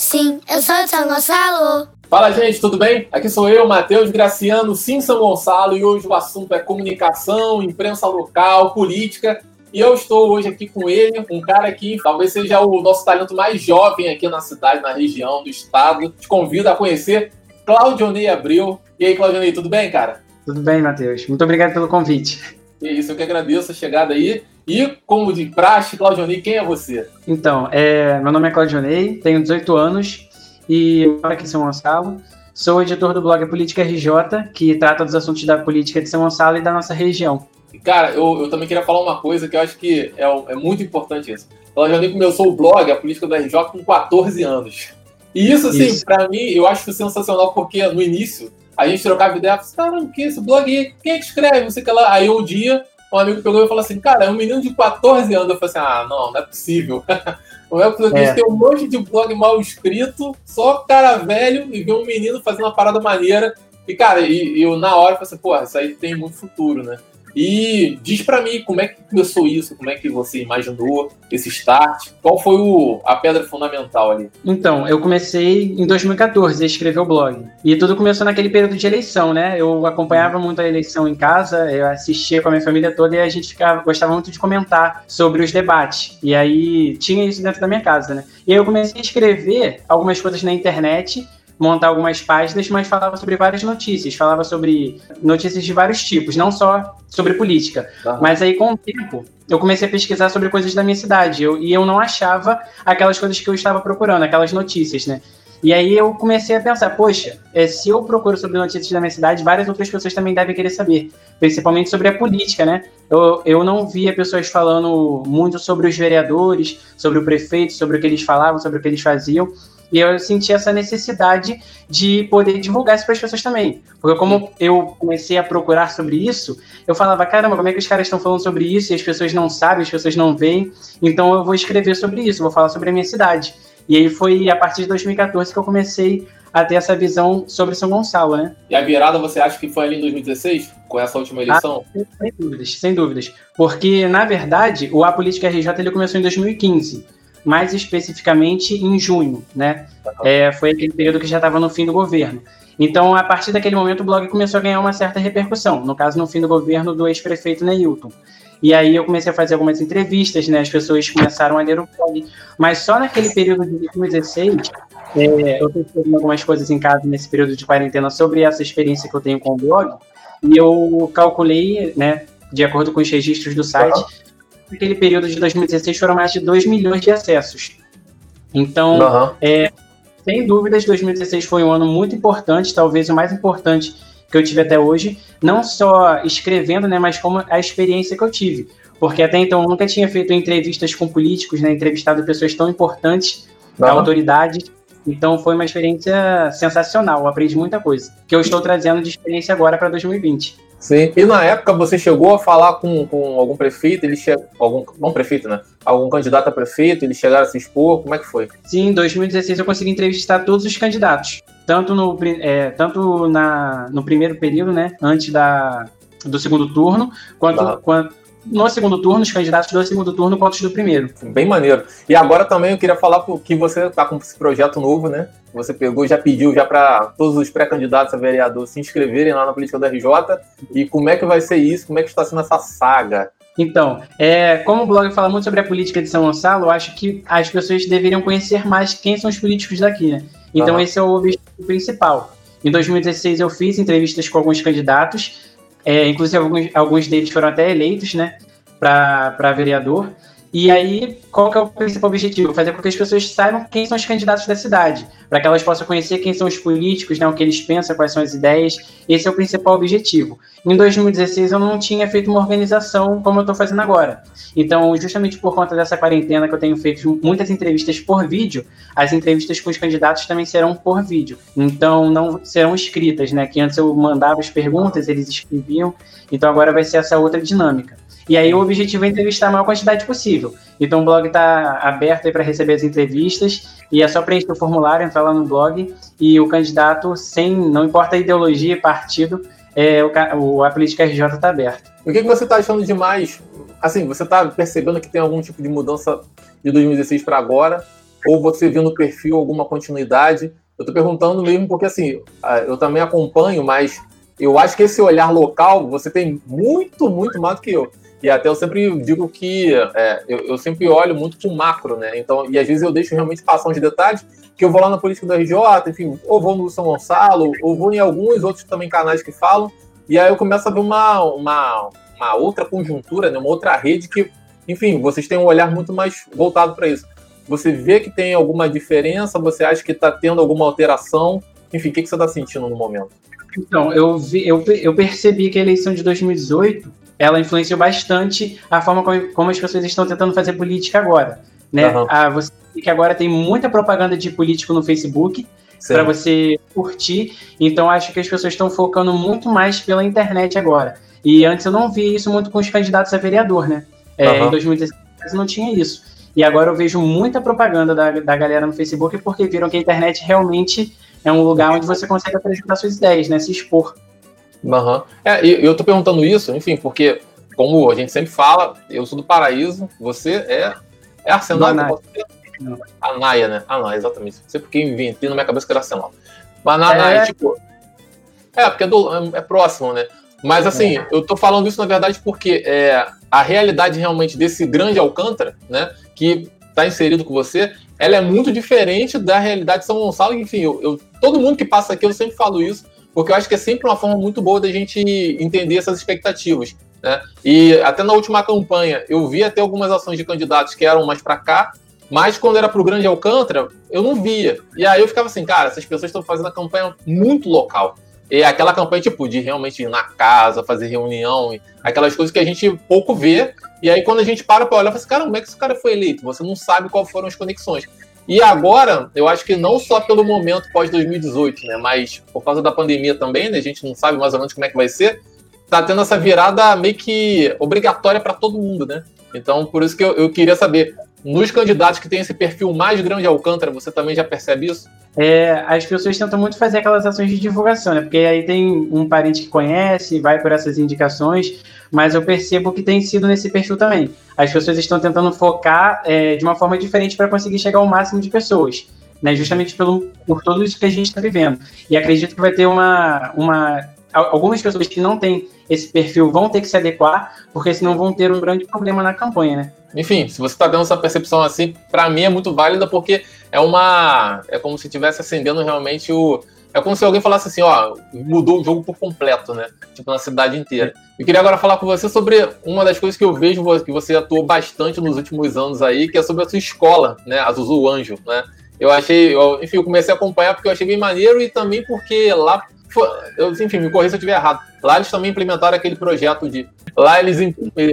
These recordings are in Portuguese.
Sim, eu sou de São Gonçalo. Fala, gente, tudo bem? Aqui sou eu, Matheus Graciano, sim, São Gonçalo, e hoje o assunto é comunicação, imprensa local, política. E eu estou hoje aqui com ele, um cara que talvez seja o nosso talento mais jovem aqui na cidade, na região, do estado. Te convido a conhecer Claudionei Abreu. E aí, Claudionei, tudo bem, cara? Tudo bem, Matheus. Muito obrigado pelo convite. É isso, eu que agradeço a chegada aí. E, como de praxe, Claudionei, quem é você? Então, é, meu nome é Claudionei, tenho 18 anos e moro aqui em São Gonçalo. Sou editor do blog Política RJ, que trata dos assuntos da política de São Gonçalo e da nossa região. Cara, eu, eu também queria falar uma coisa que eu acho que é, é muito importante isso. Claudionei começou o blog, a política do RJ, com 14 anos. E isso, assim, para mim, eu acho sensacional, porque no início a gente trocava ideia, falava, caramba, o que é esse blog aí? Quem é que escreve? Não sei o que lá. Aí um dia um amigo pegou e falou assim, cara, é um menino de 14 anos. Eu falei assim, ah, não, não é possível. Não é possível. É. Tem um monte de blog mal escrito, só cara velho e ver um menino fazendo uma parada maneira. E, cara, e, eu na hora falei assim, pô, isso aí tem muito futuro, né? E diz para mim como é que começou isso, como é que você imaginou esse start, qual foi o, a pedra fundamental ali? Então, eu comecei em 2014 a escrever o blog. E tudo começou naquele período de eleição, né? Eu acompanhava muito a eleição em casa, eu assistia com a minha família toda e a gente ficava, gostava muito de comentar sobre os debates. E aí tinha isso dentro da minha casa, né? E aí eu comecei a escrever algumas coisas na internet montar algumas páginas, mas falava sobre várias notícias, falava sobre notícias de vários tipos, não só sobre política. Uhum. Mas aí, com o tempo, eu comecei a pesquisar sobre coisas da minha cidade, eu, e eu não achava aquelas coisas que eu estava procurando, aquelas notícias, né? E aí eu comecei a pensar, poxa, é, se eu procuro sobre notícias da minha cidade, várias outras pessoas também devem querer saber, principalmente sobre a política, né? Eu, eu não via pessoas falando muito sobre os vereadores, sobre o prefeito, sobre o que eles falavam, sobre o que eles faziam. E eu senti essa necessidade de poder divulgar isso para as pessoas também. Porque como eu comecei a procurar sobre isso, eu falava, caramba, como é que os caras estão falando sobre isso e as pessoas não sabem, as pessoas não veem, então eu vou escrever sobre isso, vou falar sobre a minha cidade. E aí foi a partir de 2014 que eu comecei a ter essa visão sobre São Gonçalo, né? E a virada você acha que foi ali em 2016, com essa última eleição? Ah, sem dúvidas, sem dúvidas. Porque, na verdade, o A Política RJ ele começou em 2015 mais especificamente em junho, né? É, foi aquele período que já estava no fim do governo. Então, a partir daquele momento, o blog começou a ganhar uma certa repercussão, no caso, no fim do governo do ex-prefeito Neilton. E aí eu comecei a fazer algumas entrevistas, né? As pessoas começaram a ler o blog. Mas só naquele período de 2016, é, eu estou algumas coisas em casa nesse período de quarentena sobre essa experiência que eu tenho com o blog. E eu calculei, né, de acordo com os registros do site, naquele período de 2016 foram mais de 2 milhões de acessos. Então, uhum. é, sem dúvidas, 2016 foi um ano muito importante, talvez o mais importante que eu tive até hoje, não só escrevendo, né, mas como a experiência que eu tive. Porque até então eu nunca tinha feito entrevistas com políticos, né, entrevistado pessoas tão importantes, uhum. autoridades. Então foi uma experiência sensacional, eu aprendi muita coisa, que eu estou trazendo de experiência agora para 2020. Sim. E na época você chegou a falar com, com algum prefeito, ele che... algum não prefeito, né? Algum candidato a prefeito, eles chegaram a se expor, como é que foi? Sim, em 2016 eu consegui entrevistar todos os candidatos, tanto no é, tanto na no primeiro período, né, antes da do segundo turno, quanto, tá. quanto no segundo turno, os candidatos do segundo turno quanto do primeiro. Bem maneiro. E agora também eu queria falar que você está com esse projeto novo, né? Você pegou, já pediu já para todos os pré-candidatos a vereador se inscreverem lá na política da RJ. E como é que vai ser isso? Como é que está sendo essa saga? Então, é, como o blog fala muito sobre a política de São Gonçalo, eu acho que as pessoas deveriam conhecer mais quem são os políticos daqui, né? Então, esse é o objetivo principal. Em 2016, eu fiz entrevistas com alguns candidatos, é, inclusive alguns, alguns deles foram até eleitos, né, para vereador. E aí, qual que é o principal objetivo? Fazer com que as pessoas saibam quem são os candidatos da cidade, para que elas possam conhecer quem são os políticos, né, o que eles pensam, quais são as ideias. Esse é o principal objetivo. Em 2016, eu não tinha feito uma organização como eu estou fazendo agora. Então, justamente por conta dessa quarentena que eu tenho feito muitas entrevistas por vídeo, as entrevistas com os candidatos também serão por vídeo. Então, não serão escritas, né? Que antes eu mandava as perguntas, eles escreviam. Então, agora vai ser essa outra dinâmica. E aí o objetivo é entrevistar a maior quantidade possível. Então o blog está aberto para receber as entrevistas e é só preencher o formulário, entrar lá no blog e o candidato, sem, não importa a ideologia, partido, é, o, a política RJ está aberta. O que, que você está achando de mais? Assim, você está percebendo que tem algum tipo de mudança de 2016 para agora? ou você viu no perfil alguma continuidade? Eu estou perguntando mesmo porque, assim, eu também acompanho, mas eu acho que esse olhar local você tem muito, muito mais do que eu. E até eu sempre digo que é, eu, eu, sempre olho muito com macro, né? Então, e às vezes eu deixo realmente passar uns detalhes, que eu vou lá na política do RJ, enfim, ou vou no São Gonçalo, ou vou em alguns outros também canais que falam, e aí eu começo a ver uma, uma, uma outra conjuntura, né? uma outra rede que, enfim, vocês têm um olhar muito mais voltado para isso. Você vê que tem alguma diferença? Você acha que está tendo alguma alteração? Enfim, o que, que você está sentindo no momento? Então, eu, vi, eu, eu percebi que a eleição de 2018 ela influenciou bastante a forma como, como as pessoas estão tentando fazer política agora. Né? Uhum. Ah, você que agora tem muita propaganda de político no Facebook para você curtir. Então acho que as pessoas estão focando muito mais pela internet agora. E antes eu não via isso muito com os candidatos a vereador, né? É, uhum. Em 2016 não tinha isso. E agora eu vejo muita propaganda da, da galera no Facebook porque viram que a internet realmente é um lugar onde você consegue apresentar suas ideias, né? Se expor. Uhum. É, e eu tô perguntando isso, enfim, porque, como a gente sempre fala, eu sou do paraíso, você é, é Arsenal. Você, Anaia, né? Anaia, exatamente. Não sei porque inventei na minha cabeça que era Arsenal. Mas na é... tipo. É, porque é, do, é, é próximo, né? Mas assim, é. eu tô falando isso na verdade porque é, a realidade realmente desse grande Alcântara, né? Que tá inserido com você, ela é muito diferente da realidade de São Gonçalo. Enfim, eu, eu, todo mundo que passa aqui, eu sempre falo isso, porque eu acho que é sempre uma forma muito boa da gente entender essas expectativas. Né? E até na última campanha, eu vi até algumas ações de candidatos que eram mais para cá, mas quando era pro Grande Alcântara, eu não via. E aí eu ficava assim, cara, essas pessoas estão fazendo a campanha muito local. E aquela campanha, tipo, de realmente ir na casa, fazer reunião, aquelas coisas que a gente pouco vê. E aí, quando a gente para para olhar, fala assim, cara, como é que esse cara foi eleito? Você não sabe quais foram as conexões. E agora, eu acho que não só pelo momento pós-2018, né? Mas por causa da pandemia também, né? A gente não sabe mais ou menos como é que vai ser. Tá tendo essa virada meio que obrigatória para todo mundo, né? Então, por isso que eu, eu queria saber, nos candidatos que têm esse perfil mais grande Alcântara, você também já percebe isso? É, as pessoas tentam muito fazer aquelas ações de divulgação, né? Porque aí tem um parente que conhece, vai por essas indicações, mas eu percebo que tem sido nesse perfil também. As pessoas estão tentando focar é, de uma forma diferente para conseguir chegar ao máximo de pessoas, né? Justamente pelo, por tudo isso que a gente está vivendo. E acredito que vai ter uma, uma. Algumas pessoas que não têm esse perfil vão ter que se adequar, porque senão vão ter um grande problema na campanha, né? Enfim, se você está dando essa percepção assim, para mim é muito válida porque é uma. É como se estivesse acendendo realmente o. É como se alguém falasse assim, ó, mudou o jogo por completo, né? Tipo, na cidade inteira. Eu queria agora falar com você sobre uma das coisas que eu vejo que você atuou bastante nos últimos anos aí, que é sobre a sua escola, né? A Zuzu Anjo, né? Eu achei, eu, enfim, eu comecei a acompanhar porque eu achei bem maneiro e também porque lá eu, enfim, me corrija se eu estiver errado. Lá eles também implementaram aquele projeto de. Lá eles,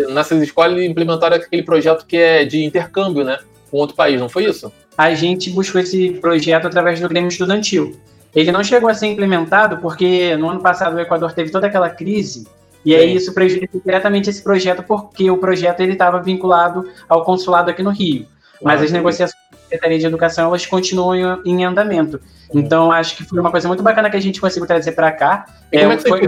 nessas escolas, eles implementaram aquele projeto que é de intercâmbio, né? Com outro país, não foi isso? A gente buscou esse projeto através do Grêmio Estudantil. Ele não chegou a ser implementado porque no ano passado o Equador teve toda aquela crise e Sim. aí isso prejudicou diretamente esse projeto porque o projeto ele estava vinculado ao consulado aqui no Rio. Mas ah, as negociações Secretaria de Educação elas continuam em andamento. Então, acho que foi uma coisa muito bacana que a gente conseguiu trazer para cá. E como é, é que foi,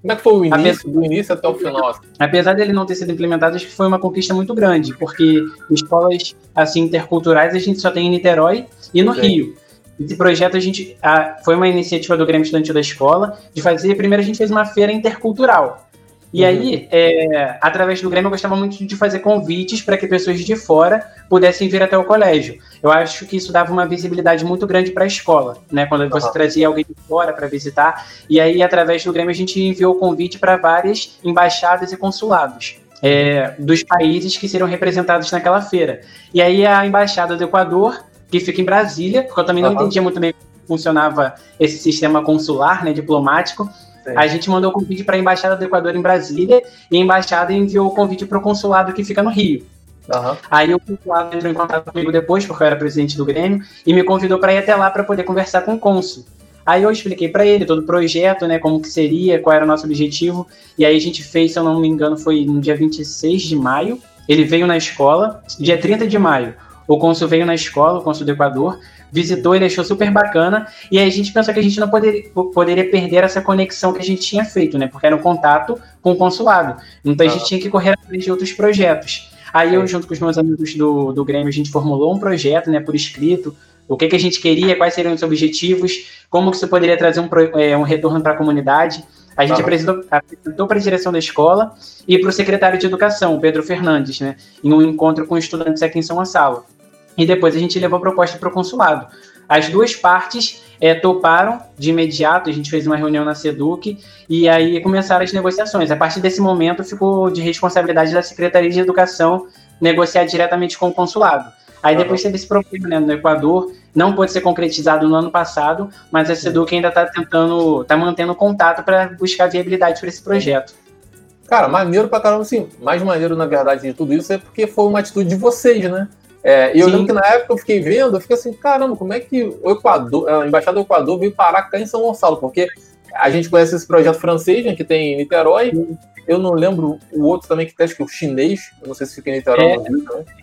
como é que foi o início, apesar, do início até o final? Apesar dele não ter sido implementado, acho que foi uma conquista muito grande, porque escolas assim interculturais a gente só tem em Niterói e no Sim. Rio. Esse projeto a gente a, foi uma iniciativa do Grêmio Estudantil da escola de fazer. Primeiro a gente fez uma feira intercultural. E uhum. aí, é, através do Grêmio, eu gostava muito de fazer convites para que pessoas de fora pudessem vir até o colégio. Eu acho que isso dava uma visibilidade muito grande para a escola, né? Quando você uhum. trazia alguém de fora para visitar. E aí, através do Grêmio, a gente enviou convite para várias embaixadas e consulados. É, dos países que seriam representados naquela feira. E aí a embaixada do Equador, que fica em Brasília, porque eu também não entendia muito bem como funcionava esse sistema consular, né, diplomático, a gente mandou o convite para a Embaixada do Equador em Brasília e a Embaixada enviou o convite para o consulado que fica no Rio. Uhum. Aí o consulado entrou em contato comigo depois, porque eu era presidente do Grêmio, e me convidou para ir até lá para poder conversar com o cônsul. Aí eu expliquei para ele todo o projeto, né, como que seria, qual era o nosso objetivo, e aí a gente fez, se eu não me engano, foi no dia 26 de maio, ele veio na escola, dia 30 de maio, o cônsul veio na escola, o cônsul do Equador, visitou, ele achou super bacana. E aí a gente pensou que a gente não poderia, poderia perder essa conexão que a gente tinha feito, né? Porque era um contato com o consulado. Então a gente tinha que correr atrás de outros projetos. Aí eu, junto com os meus amigos do, do Grêmio, a gente formulou um projeto, né, por escrito, o que, que a gente queria, quais seriam os objetivos, como que isso poderia trazer um, é, um retorno para a comunidade. A gente apresentou, apresentou para a direção da escola e para o secretário de Educação, Pedro Fernandes, né, em um encontro com estudantes aqui em São Gonçalo. E depois a gente levou a proposta para o consulado. As duas partes é, toparam de imediato, a gente fez uma reunião na SEDUC e aí começaram as negociações. A partir desse momento ficou de responsabilidade da Secretaria de Educação negociar diretamente com o consulado. Aí depois teve esse problema né, no Equador, não pôde ser concretizado no ano passado, mas a SEDUC ainda está tentando, está mantendo contato para buscar viabilidade para esse projeto. Cara, maneiro pra caramba, sim. Mais maneiro, na verdade, de tudo isso é porque foi uma atitude de vocês, né? É, e eu Sim. lembro que na época eu fiquei vendo, eu fiquei assim, caramba, como é que o Equador, a Embaixada do Equador veio parar cá em São Gonçalo? Porque a gente conhece esse projeto francês, né, que tem em Niterói. Eu não lembro o outro também que tem, acho que é o chinês. Eu não sei se fica em Niterói. É, né?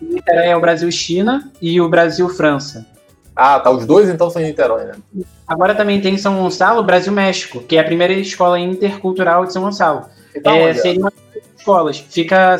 Niterói é o Brasil-China e o Brasil-França. Ah, tá. Os dois então são em Niterói, né? Agora também tem em São Gonçalo, Brasil-México, que é a primeira escola intercultural de São Gonçalo. Então, é, seriam escolas. Fica,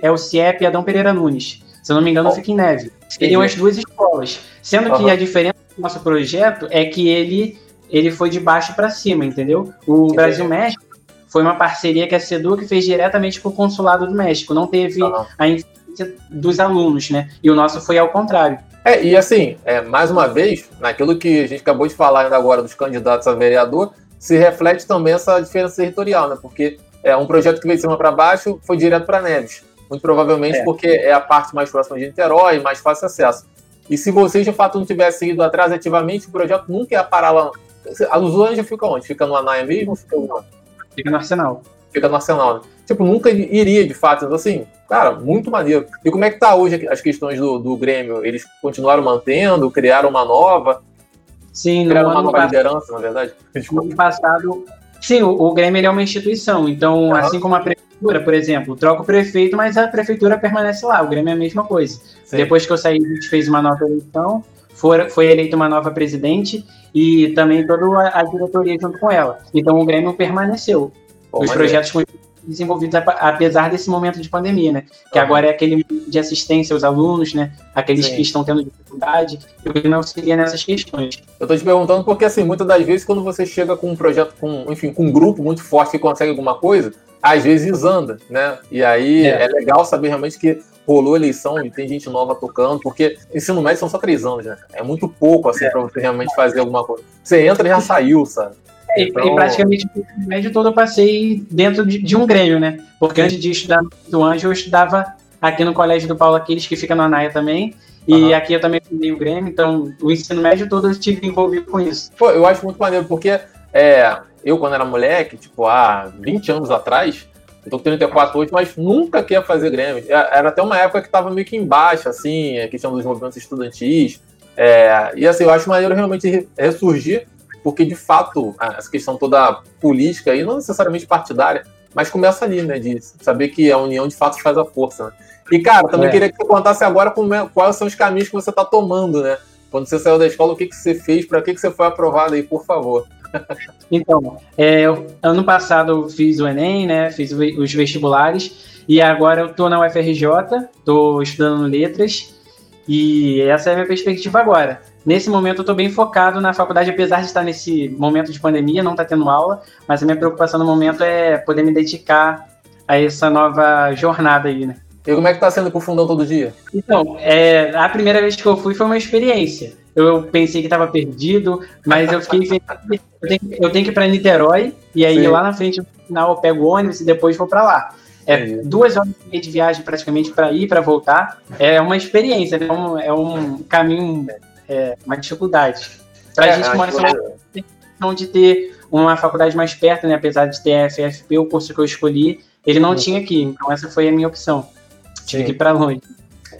é o CIEP Adão Pereira Nunes. Se eu não me engano, fica em neve. Seriam as duas escolas. Sendo uhum. que a diferença do nosso projeto é que ele, ele foi de baixo para cima, entendeu? O Brasil México foi uma parceria que a Seduc fez diretamente com o Consulado do México. Não teve uhum. a influência dos alunos, né? E o nosso foi ao contrário. É, e assim, é, mais uma vez, naquilo que a gente acabou de falar ainda agora dos candidatos a vereador, se reflete também essa diferença territorial, né? Porque é, um projeto que veio de cima para baixo foi direto para Neves. Muito provavelmente é. porque é a parte mais próxima de Niterói, mais fácil acesso. E se vocês de fato não tivessem ido atrás ativamente, o projeto nunca ia parar lá. A Luzulândia fica onde? Fica no Anaia mesmo? Fica, fica no Arsenal. Fica no Arsenal, né? Tipo, nunca iria de fato. Então, assim, cara, muito maneiro. E como é que tá hoje as questões do, do Grêmio? Eles continuaram mantendo, criaram uma nova? Sim, criaram uma nova liderança, na verdade? No ano passado, sim, o, o Grêmio é uma instituição. Então, assim como a prefeitura, por exemplo, troca o prefeito, mas a prefeitura permanece lá. O Grêmio é a mesma coisa. Sim. Depois que eu saí, a gente fez uma nova eleição, foi, foi eleita uma nova presidente e também toda a, a, diretoria junto com ela. Então o Grêmio permaneceu. Os maneiro. projetos desenvolvidos apesar desse momento de pandemia, né? Que agora é aquele de assistência aos alunos, né? Aqueles Sim. que estão tendo dificuldade. Eu não auxilia nessas questões. Eu estou te perguntando porque, assim, muitas das vezes, quando você chega com um projeto, com, enfim, com um grupo muito forte que consegue alguma coisa, às vezes anda, né? E aí é, é legal saber realmente que rolou eleição e tem gente nova tocando, porque ensino médio são só três anos, né? É muito pouco, assim, é. para você realmente fazer alguma coisa. Você entra e já saiu, sabe? Então... E, praticamente o ensino médio todo eu passei dentro de, de, um Grêmio, né? Porque antes de estudar no Anjo, eu estudava aqui no Colégio do Paulo Aquiles, que fica no Anaia também. E uhum. aqui eu também fundei o Grêmio, então o ensino médio todo eu estive envolvido com isso. Pô, eu acho muito maneiro, porque é, eu, quando era moleque, tipo, há 20 anos atrás, eu tô com 34 hoje, mas nunca queria fazer Grêmio. Era até uma época que tava meio que embaixo, assim, a questão dos movimentos estudantis. É, e assim, eu acho maneiro realmente ressurgir, porque de fato, essa questão toda política, e não necessariamente partidária, mas começa ali, né? De saber que a união de fato faz a força. Né? E, cara, também é. queria que você contasse agora é, quais são os caminhos que você está tomando, né? Quando você saiu da escola, o que, que você fez, para que, que você foi aprovado aí, por favor. Então, é, ano passado eu fiz o Enem, né? Fiz os vestibulares e agora eu tô na UFRJ, tô estudando letras e essa é a minha perspectiva agora. Nesse momento eu tô bem focado na faculdade, apesar de estar nesse momento de pandemia, não tá tendo aula, mas a minha preocupação no momento é poder me dedicar a essa nova jornada aí, né? E como é que tá sendo pro fundão todo dia? Então, é, a primeira vez que eu fui foi uma experiência. Eu pensei que estava perdido, mas eu fiquei eu tenho, eu tenho que ir para Niterói e aí Sim. lá na frente no final eu pego o ônibus e depois vou para lá. É duas horas e meia de viagem praticamente para ir para voltar. É uma experiência, é um, é um caminho, é uma dificuldade. Para a é, gente que mora em São de ter uma faculdade mais perto, né? Apesar de ter a FFP, o curso que eu escolhi, ele não uhum. tinha aqui. Então essa foi a minha opção. Tive Sim. que ir para longe.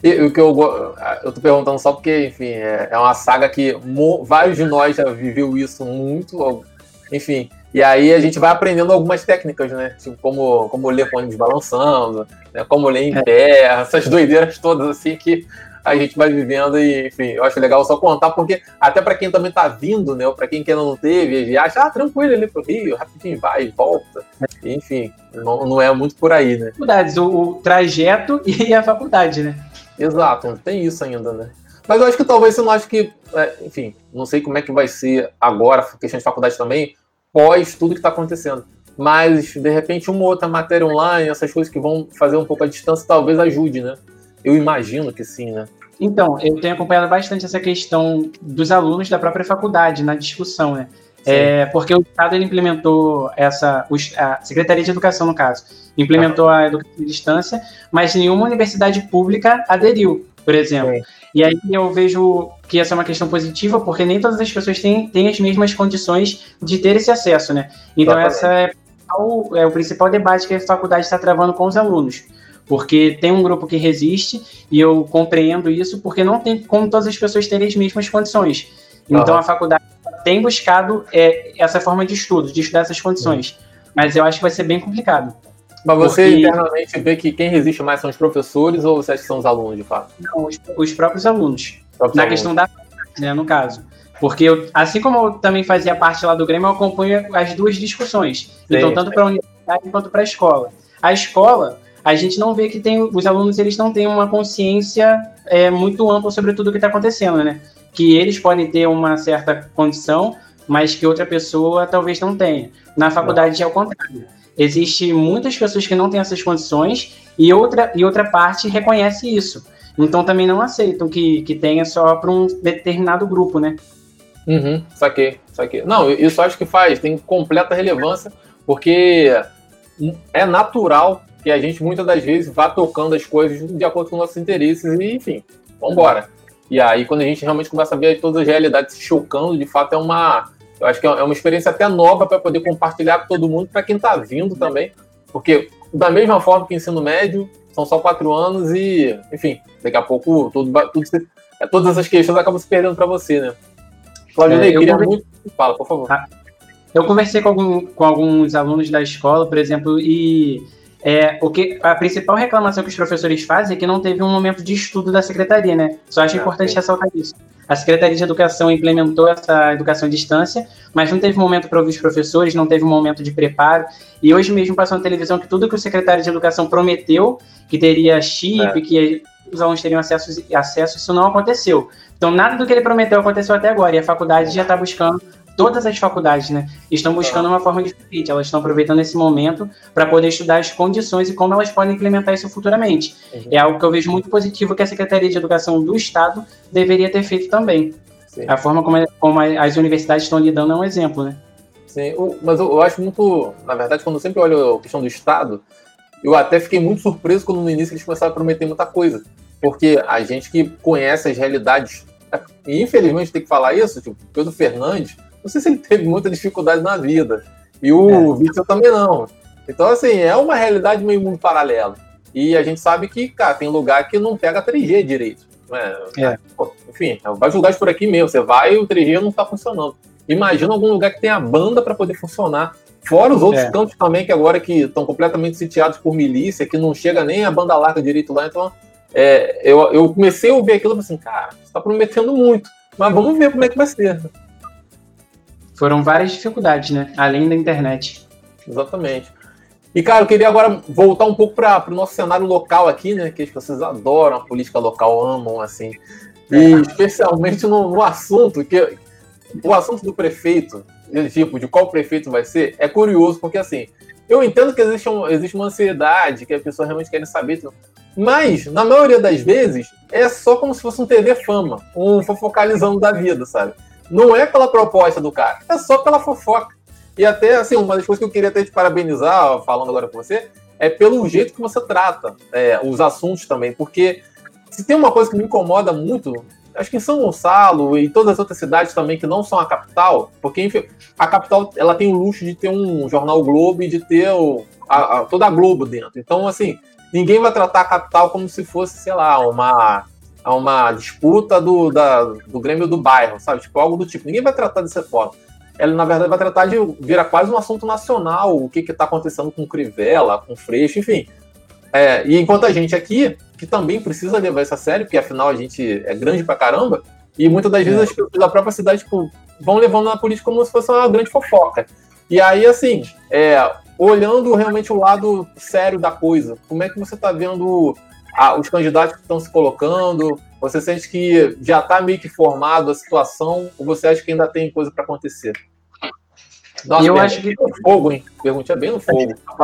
E o que eu, eu tô perguntando só porque, enfim, é, é uma saga que vários de nós já viveu isso muito, enfim. E aí a gente vai aprendendo algumas técnicas, né? Tipo, como, como ler com ônibus balançando, né? como ler em pé, essas doideiras todas, assim, que a gente vai vivendo e, enfim, eu acho legal só contar, porque até para quem também tá vindo, né, para quem, quem não teve, viaja, ah, tranquilo ali pro Rio, rapidinho vai volta. Enfim, não, não é muito por aí, né? Faculdades, o, o trajeto e a faculdade, né? Exato, tem isso ainda, né? Mas eu acho que talvez você não acha que, é, enfim, não sei como é que vai ser agora, questão de faculdade também, pós tudo que está acontecendo. Mas, de repente, uma outra matéria online, essas coisas que vão fazer um pouco a distância, talvez ajude, né? Eu imagino que sim, né? Então, eu tenho acompanhado bastante essa questão dos alunos da própria faculdade na discussão, né? É, porque o Estado implementou essa, a Secretaria de Educação, no caso, implementou a educação à distância, mas nenhuma universidade pública aderiu, por exemplo. E aí eu vejo que essa é uma questão positiva, porque nem todas as pessoas têm, têm as mesmas condições de ter esse acesso, né? Então, essa é é o principal debate que a faculdade está travando com os alunos porque tem um grupo que resiste e eu compreendo isso porque não tem como todas as pessoas terem as mesmas condições. Então uhum. a faculdade tem buscado é, essa forma de estudo, de estudar essas condições, uhum. mas eu acho que vai ser bem complicado. Mas você porque... internamente vê que quem resiste mais são os professores ou você acha que são os alunos, de fato? Não, os, os próprios alunos. Próprios na alunos. questão da né, no caso. Porque eu, assim como eu também fazia parte lá do Grêmio, eu acompanho as duas discussões. Sim, então, tanto para a universidade quanto para a escola. A escola, a gente não vê que tem os alunos eles não têm uma consciência é, muito ampla sobre tudo que está acontecendo, né? Que eles podem ter uma certa condição, mas que outra pessoa talvez não tenha. Na faculdade é o contrário. Existe muitas pessoas que não têm essas condições e outra e outra parte reconhece isso. Então também não aceitam que, que tenha só para um determinado grupo, né? Uhum, saquei, saquei. Não, isso acho que faz, tem completa relevância, porque é natural que a gente muitas das vezes vá tocando as coisas de acordo com nossos interesses e, enfim, vambora. E aí, quando a gente realmente começa a ver todas as realidades se chocando, de fato é uma. Eu acho que é uma experiência até nova para poder compartilhar com todo mundo, para quem está vindo também. Porque, da mesma forma que ensino médio, são só quatro anos e, enfim, daqui a pouco tudo, tudo todas essas questões acabam se perdendo para você, né? Claudio, é, queria muito. Fala, por favor. Ah, eu conversei com, algum, com alguns alunos da escola, por exemplo, e é, o que, a principal reclamação que os professores fazem é que não teve um momento de estudo da secretaria, né? Só acho ah, importante ressaltar isso. A Secretaria de Educação implementou essa educação à distância, mas não teve momento para ouvir os professores, não teve um momento de preparo. E hoje mesmo passou na televisão que tudo que o secretário de Educação prometeu, que teria chip, é. que os alunos teriam acesso, acesso, isso não aconteceu. Então, nada do que ele prometeu aconteceu até agora, e a faculdade já está buscando todas as faculdades, né, estão buscando uma forma diferente. Elas estão aproveitando esse momento para poder estudar as condições e como elas podem implementar isso futuramente. Uhum. É algo que eu vejo muito positivo que a Secretaria de Educação do Estado deveria ter feito também. Sim. A forma como, como, as universidades estão lidando é um exemplo, né? Sim, mas eu, acho muito, na verdade, quando eu sempre olho a questão do Estado, eu até fiquei muito surpreso quando no início eles começaram a prometer muita coisa. Porque a gente que conhece as realidades, e infelizmente tem que falar isso, tipo, Pedro Fernandes, não sei se ele teve muita dificuldade na vida. E o é. Witzel também não. Então, assim, é uma realidade meio mundo paralelo. E a gente sabe que, cara, tem lugar que não pega 3G direito. Né? É. Enfim, vai julgar isso por aqui mesmo. Você vai e o 3G não está funcionando. Imagina algum lugar que tem a banda para poder funcionar. Fora os outros é. cantos também, que agora que estão completamente sitiados por milícia, que não chega nem a banda larga direito lá. Então, é, eu, eu comecei a ouvir aquilo e assim, cara, você está prometendo muito. Mas vamos ver como é que vai ser foram várias dificuldades, né? Além da internet. Exatamente. E, cara, eu queria agora voltar um pouco para o nosso cenário local aqui, né? Que vocês adoram a política local, amam, assim. E é. especialmente no, no, assunto, que o assunto do prefeito, tipo, de qual prefeito vai ser, é curioso, porque assim, eu entendo que existe, um, existe uma ansiedade, que as pessoas realmente querem saber, mas, na maioria das vezes, é só como se fosse um TV fama, um fofocalizando da vida, sabe? Não é pela proposta do cara, é só pela fofoca. E até, assim, uma das coisas que eu queria até te parabenizar, falando agora com você, é pelo jeito que você trata é, os assuntos também. Porque se tem uma coisa que me incomoda muito, acho que em São Gonçalo e todas as outras cidades também que não são a capital, porque enfim, a capital ela tem o luxo de ter um jornal Globo e de ter o, a, a, toda a Globo dentro. Então, assim, ninguém vai tratar a capital como se fosse, sei lá, uma a uma disputa do, da, do Grêmio do bairro, sabe? Tipo, algo do tipo. Ninguém vai tratar dessa forma. Ela, na verdade, vai tratar de virar quase um assunto nacional, o que está acontecendo com Crivella, com Freixo, enfim. É, e enquanto a gente aqui, que também precisa levar isso a sério, porque afinal a gente é grande pra caramba, e muitas das vezes é. as pessoas da própria cidade tipo, vão levando na política como se fosse uma grande fofoca. E aí, assim, é, olhando realmente o lado sério da coisa, como é que você está vendo ah, os candidatos que estão se colocando? Você sente que já está meio que formado a situação, ou você acha que ainda tem coisa para acontecer? Nossa, eu acho que. No fogo, hein? Perguntinha bem no fogo.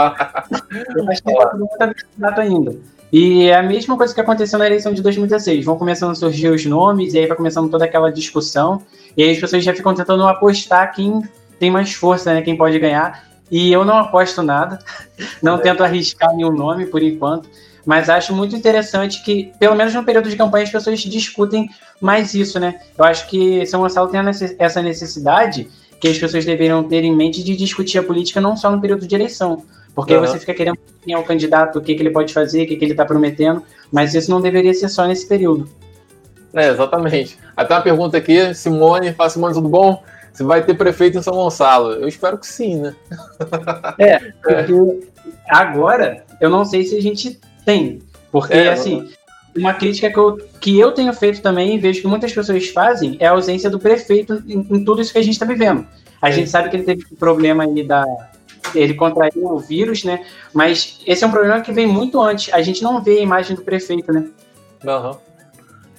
eu acho que está candidato ainda. E é a mesma coisa que aconteceu na eleição de 2016. Vão começando a surgir os nomes, e aí vai começando toda aquela discussão. E aí as pessoas já ficam tentando apostar quem tem mais força, né? Quem pode ganhar. E eu não aposto nada, não tento arriscar nenhum nome por enquanto, mas acho muito interessante que, pelo menos no período de campanha, as pessoas discutem mais isso, né? Eu acho que São Gonçalo tem essa necessidade que as pessoas deveriam ter em mente de discutir a política não só no período de eleição, porque uhum. você fica querendo quem é o candidato, o que, que ele pode fazer, o que, que ele está prometendo, mas isso não deveria ser só nesse período. É, exatamente. Até uma pergunta aqui, Simone, fala Simone, tudo bom? Você vai ter prefeito em São Gonçalo? Eu espero que sim, né? É, porque agora eu não sei se a gente tem. Porque, é, assim, uma crítica que eu, que eu tenho feito também, e vejo que muitas pessoas fazem, é a ausência do prefeito em, em tudo isso que a gente está vivendo. A é. gente sabe que ele teve um problema aí da. Ele contraiu o vírus, né? Mas esse é um problema que vem muito antes. A gente não vê a imagem do prefeito, né? Aham. Uhum.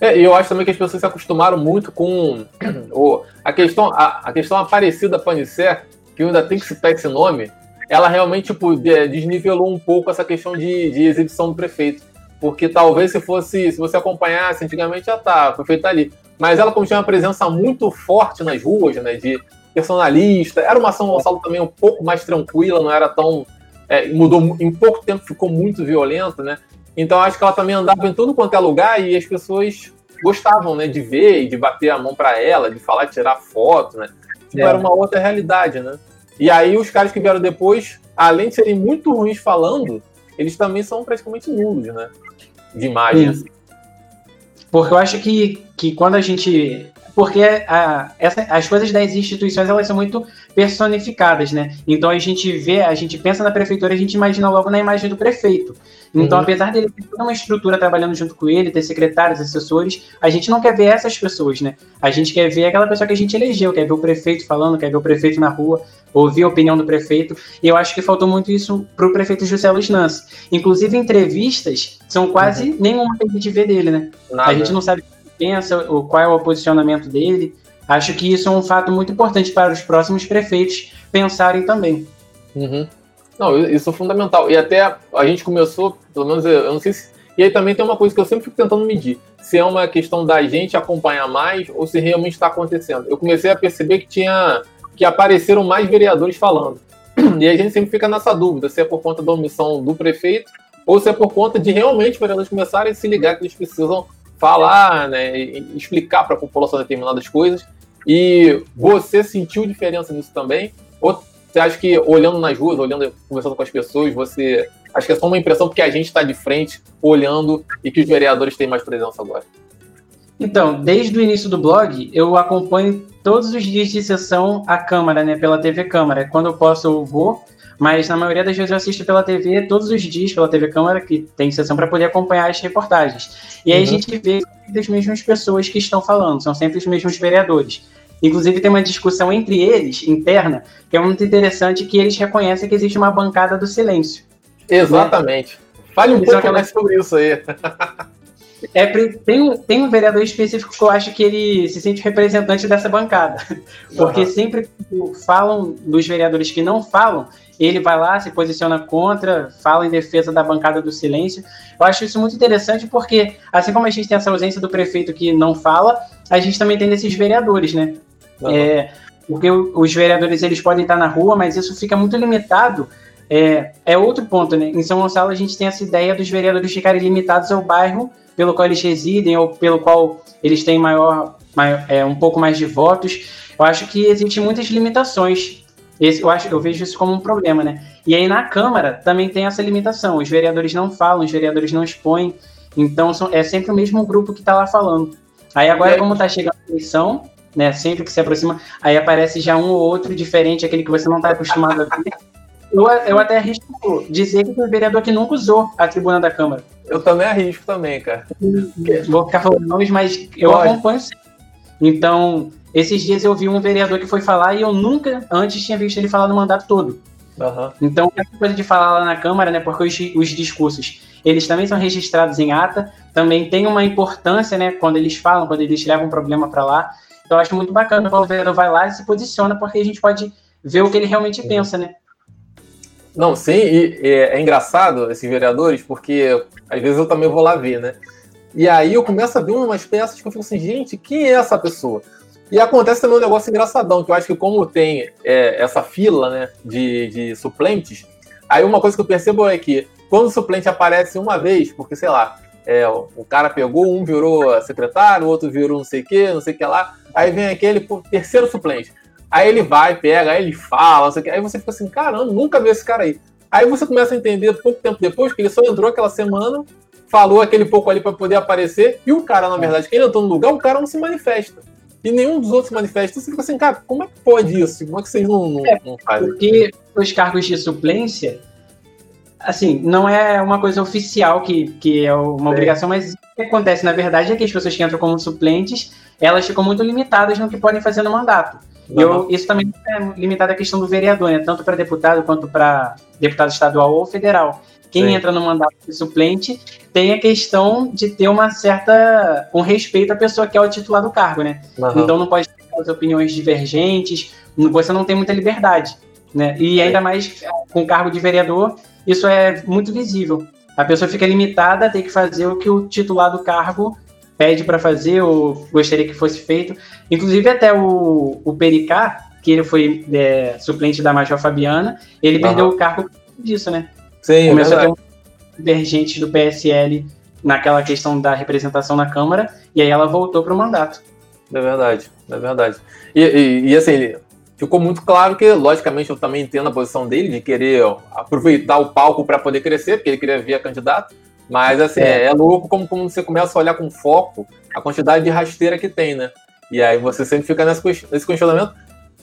É, e eu acho também que as pessoas se acostumaram muito com o, a questão a, a questão Aparecida Panicé, que ainda tem que citar esse nome, ela realmente tipo, desnivelou um pouco essa questão de, de exibição do prefeito. Porque talvez se fosse, se você acompanhasse, antigamente já tá, o prefeito tá ali. Mas ela, como tinha uma presença muito forte nas ruas, né, de personalista, era uma São Gonçalo também um pouco mais tranquila, não era tão. É, mudou em pouco tempo, ficou muito violenta, né? Então acho que ela também andava em tudo quanto é lugar e as pessoas gostavam, né, de ver e de bater a mão para ela, de falar, tirar foto, né? Tipo, é. era uma outra realidade, né? E aí os caras que vieram depois, além de serem muito ruins falando, eles também são praticamente nulos, né? De imagem. Assim. Porque eu acho que, que quando a gente porque a, essa, as coisas das instituições elas são muito personificadas, né? Então a gente vê, a gente pensa na prefeitura, a gente imagina logo na imagem do prefeito. Então, uhum. apesar dele ter toda uma estrutura trabalhando junto com ele, ter secretários, assessores, a gente não quer ver essas pessoas, né? A gente quer ver aquela pessoa que a gente elegeu, quer ver o prefeito falando, quer ver o prefeito na rua, ouvir a opinião do prefeito. E eu acho que faltou muito isso para o prefeito José Luiz Nance. Inclusive, entrevistas são quase uhum. nenhuma que a gente vê dele, né? Nada. A gente não sabe pensa, qual é o posicionamento dele. Acho que isso é um fato muito importante para os próximos prefeitos pensarem também. Uhum. Não, isso é fundamental. E até a gente começou, pelo menos eu não sei se. E aí também tem uma coisa que eu sempre fico tentando medir: se é uma questão da gente acompanhar mais ou se realmente está acontecendo. Eu comecei a perceber que tinha que apareceram mais vereadores falando. E a gente sempre fica nessa dúvida se é por conta da omissão do prefeito ou se é por conta de realmente os vereadores começarem a se ligar que eles precisam falar, né, explicar para a população determinadas coisas. E você sentiu diferença nisso também? Ou você acha que olhando nas ruas, olhando, conversando com as pessoas, você acho que é só uma impressão porque a gente está de frente, olhando e que os vereadores têm mais presença agora? Então, desde o início do blog, eu acompanho todos os dias de sessão a Câmara, né, pela TV Câmara. Quando eu posso, eu vou mas na maioria das vezes eu assisto pela TV todos os dias, pela TV Câmara, que tem sessão para poder acompanhar as reportagens. E aí uhum. a gente vê as mesmas pessoas que estão falando, são sempre os mesmos vereadores. Inclusive tem uma discussão entre eles, interna, que é muito interessante, que eles reconhecem que existe uma bancada do silêncio. Exatamente. Né? Fale um pouco mais sobre isso aí. É, tem, um, tem um vereador específico que eu acho que ele se sente representante dessa bancada. Porque uhum. sempre falam dos vereadores que não falam, ele vai lá, se posiciona contra, fala em defesa da bancada do silêncio. Eu acho isso muito interessante porque, assim como a gente tem essa ausência do prefeito que não fala, a gente também tem desses vereadores, né? Uhum. É, porque os vereadores eles podem estar na rua, mas isso fica muito limitado. É, é outro ponto, né? Em São Gonçalo a gente tem essa ideia dos vereadores ficarem limitados ao bairro pelo qual eles residem ou pelo qual eles têm maior, maior é, um pouco mais de votos. Eu acho que existem muitas limitações esse, eu, acho, eu vejo isso como um problema, né? E aí na Câmara também tem essa limitação. Os vereadores não falam, os vereadores não expõem. Então são, é sempre o mesmo grupo que está lá falando. Aí agora, como está chegando a eleição, né? Sempre que se aproxima, aí aparece já um ou outro diferente, aquele que você não está acostumado a ver. Eu, eu até arrisco dizer que tem um vereador que nunca usou a tribuna da Câmara. Eu também arrisco também, cara. Vou ficar falando nomes, mas eu Pode. acompanho sempre. Então, esses dias eu vi um vereador que foi falar e eu nunca antes tinha visto ele falar no mandato todo. Uhum. Então, essa coisa de falar lá na Câmara, né? Porque os, os discursos, eles também são registrados em ata, também tem uma importância, né? Quando eles falam, quando eles levam um problema para lá. Então, eu acho muito bacana quando o vereador vai lá e se posiciona, porque a gente pode ver o que ele realmente uhum. pensa, né? Não, sim, e, e é engraçado esses vereadores, porque às vezes eu também vou lá ver, né? E aí eu começo a ver umas peças que eu fico assim, gente, quem é essa pessoa? E acontece também um negócio engraçadão, que eu acho que como tem é, essa fila né, de, de suplentes, aí uma coisa que eu percebo é que quando o suplente aparece uma vez, porque sei lá, é, o cara pegou, um virou secretário, o outro virou não sei o que, não sei o que lá, aí vem aquele terceiro suplente. Aí ele vai, pega, aí ele fala, não sei o que, aí você fica assim, caramba, nunca vi esse cara aí. Aí você começa a entender pouco tempo depois que ele só entrou aquela semana, falou aquele pouco ali para poder aparecer, e o cara, na verdade, que ele entrou no lugar, o cara não se manifesta e nenhum dos outros manifestos, você fica assim, cara, como é que pode isso? Como é que vocês não, não, é, não fazem? Porque os cargos de suplência, assim, não é uma coisa oficial que, que é uma é. obrigação, mas o que acontece, na verdade, é que as pessoas que entram como suplentes, elas ficam muito limitadas no que podem fazer no mandato. Uhum. Eu, isso também é limitado à questão do vereador, né? tanto para deputado quanto para deputado estadual ou federal. Quem Sim. entra no mandato de suplente tem a questão de ter uma certa um respeito à pessoa que é o titular do cargo, né? Uhum. Então não pode ter as opiniões divergentes, você não tem muita liberdade, né? E ainda mais com o cargo de vereador, isso é muito visível. A pessoa fica limitada a ter que fazer o que o titular do cargo pede para fazer ou gostaria que fosse feito. Inclusive até o, o Pericá, que ele foi é, suplente da Major Fabiana, ele uhum. perdeu o cargo disso, né? Sim, Começou é a ter um divergente do PSL naquela questão da representação na Câmara, e aí ela voltou para o mandato. É verdade, é verdade. E, e, e, assim, ficou muito claro que, logicamente, eu também entendo a posição dele de querer aproveitar o palco para poder crescer, porque ele queria vir a candidato. Mas, assim, é, é louco como, como você começa a olhar com foco a quantidade de rasteira que tem, né? E aí você sempre fica nesse, nesse questionamento.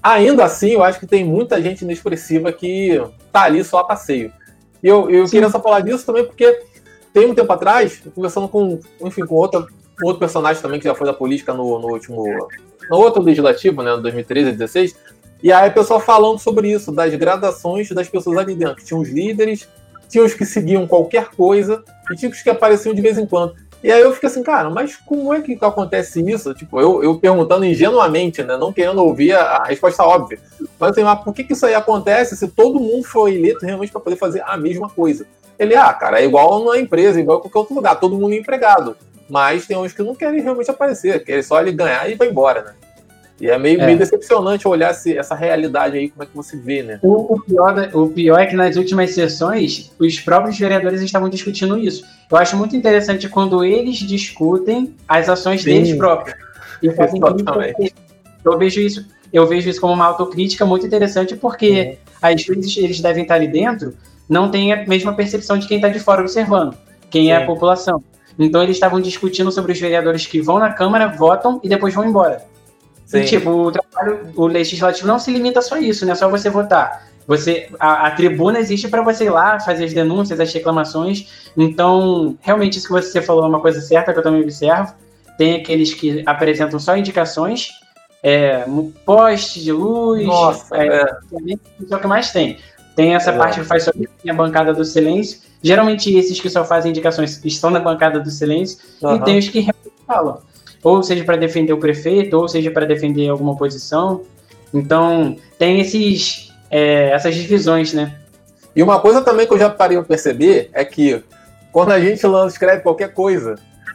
Ainda assim, eu acho que tem muita gente inexpressiva que tá ali só a passeio. E eu, eu queria só falar disso também porque tem um tempo atrás, conversando com, enfim, com outro, outro personagem também que já foi da política no, no último. No outro legislativo, né, no 2013 e 2016, e aí a pessoa falando sobre isso, das gradações das pessoas ali dentro. Tinha os líderes, tinha os que seguiam qualquer coisa, e tinha os que apareciam de vez em quando. E aí eu fico assim, cara, mas como é que acontece isso? Tipo, eu, eu perguntando ingenuamente, né? Não querendo ouvir a, a resposta óbvia. Mas assim, mas por que, que isso aí acontece se todo mundo foi eleito realmente para poder fazer a mesma coisa? Ele, ah, cara, é igual na empresa, igual qualquer outro lugar, todo mundo é empregado. Mas tem uns que não querem realmente aparecer, querem só ele ganhar e vai embora, né? E é meio, é. meio decepcionante olhar esse, essa realidade aí, como é que você vê, né? O, o, pior, o pior é que nas últimas sessões, os próprios vereadores estavam discutindo isso. Eu acho muito interessante quando eles discutem as ações Sim. deles próprios. E fazem eu vejo isso, eu vejo isso como uma autocrítica muito interessante, porque às vezes eles devem estar ali dentro, não tem a mesma percepção de quem está de fora observando, quem Sim. é a população. Então eles estavam discutindo sobre os vereadores que vão na Câmara, votam e depois vão embora. Sim. E, tipo, o trabalho o legislativo não se limita só a isso, não é só você votar. Você, a, a tribuna existe para você ir lá fazer as denúncias, as reclamações. Então, realmente, isso que você falou é uma coisa certa que eu também observo. Tem aqueles que apresentam só indicações, é, poste de luz. Nossa, é, é. é o que mais tem. Tem essa é. parte que faz sobre a bancada do silêncio. Geralmente, esses que só fazem indicações estão na bancada do silêncio. Uhum. E tem os que realmente falam ou seja para defender o prefeito, ou seja para defender alguma oposição. Então, tem esses, é, essas divisões, né? E uma coisa também que eu já parei a perceber é que quando a gente lança, escreve qualquer coisa,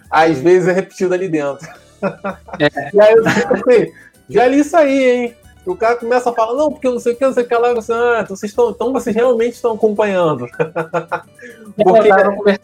às vezes é repetido ali dentro. É. e aí eu fico assim, já li isso aí, hein? o cara começa a falar, não, porque não sei o que, não sei o que lá, você, ah, então vocês, estão, então vocês realmente estão acompanhando. porque... eu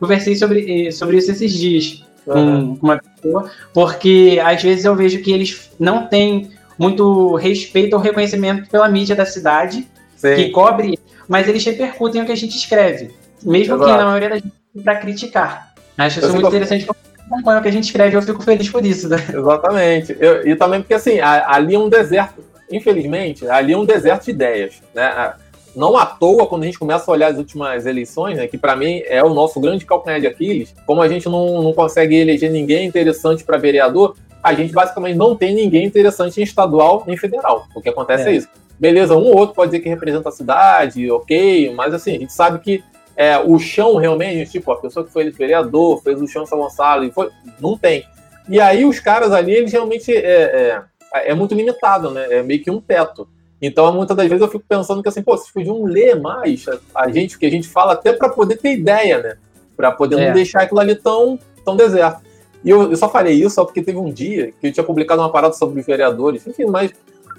conversei sobre, sobre isso esses dias com uma pessoa, porque às vezes eu vejo que eles não têm muito respeito ou reconhecimento pela mídia da cidade, Sim. que cobre, mas eles repercutem o que a gente escreve, mesmo Exato. que na maioria das vezes para criticar. Acho isso muito interessante acompanha o que a gente escreve, eu fico feliz por isso. Né? Exatamente. Eu, e também porque assim, ali é um deserto, infelizmente, ali é um deserto de ideias. Né? Não à toa, quando a gente começa a olhar as últimas eleições, né, que para mim é o nosso grande calcanhar de Aquiles, como a gente não, não consegue eleger ninguém interessante para vereador, a gente basicamente não tem ninguém interessante em estadual nem federal. O que acontece é, é isso. Beleza, um ou outro pode dizer que representa a cidade, ok, mas assim, a gente sabe que é, o chão realmente, tipo, a pessoa que foi vereador, fez o chão em São Gonçalo, e foi, não tem. E aí os caras ali, eles realmente é, é, é muito limitado, né? É meio que um teto. Então, muitas das vezes eu fico pensando que assim, pô, vocês podiam ler mais a gente, que a gente fala até para poder ter ideia, né? Para poder é. não deixar aquilo ali tão, tão deserto. E eu, eu, só falei isso só porque teve um dia que eu tinha publicado uma parada sobre vereadores, enfim, mas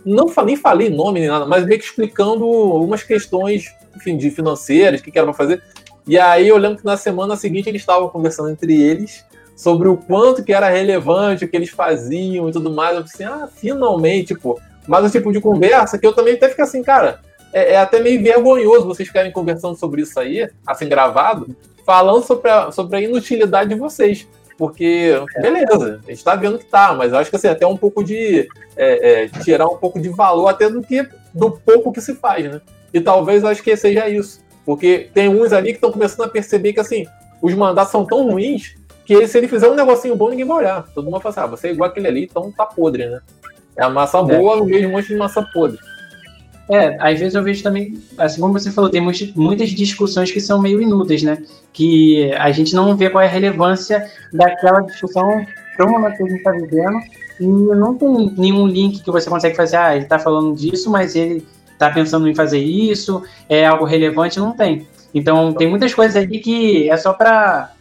não nem falei nome nem nada, mas meio que explicando algumas questões, enfim, de financeiras, o que, que era para fazer. E aí eu lembro que na semana seguinte eles estavam conversando entre eles sobre o quanto que era relevante o que eles faziam e tudo mais. Eu pensei, ah, finalmente, pô, mas o tipo de conversa que eu também até fico assim, cara, é, é, até meio vergonhoso vocês ficarem conversando sobre isso aí, assim, gravado, falando sobre a, sobre a inutilidade de vocês. Porque, beleza, a gente tá vendo que tá, mas eu acho que assim, até um pouco de. É, é, tirar um pouco de valor até do que do pouco que se faz, né? E talvez eu acho que seja isso. Porque tem uns ali que estão começando a perceber que assim, os mandatos são tão ruins que se ele fizer um negocinho bom, ninguém vai olhar. Todo mundo vai pensar, ah, você é igual aquele ali, então tá podre, né? É a massa é. boa, eu vejo um monte de massa podre. É, às vezes eu vejo também, assim como você falou, tem muitas discussões que são meio inúteis, né? Que a gente não vê qual é a relevância daquela discussão para o momento que a gente está vivendo. E não tem nenhum link que você consegue fazer, ah, ele está falando disso, mas ele está pensando em fazer isso, é algo relevante, não tem. Então tem muitas coisas ali que é só para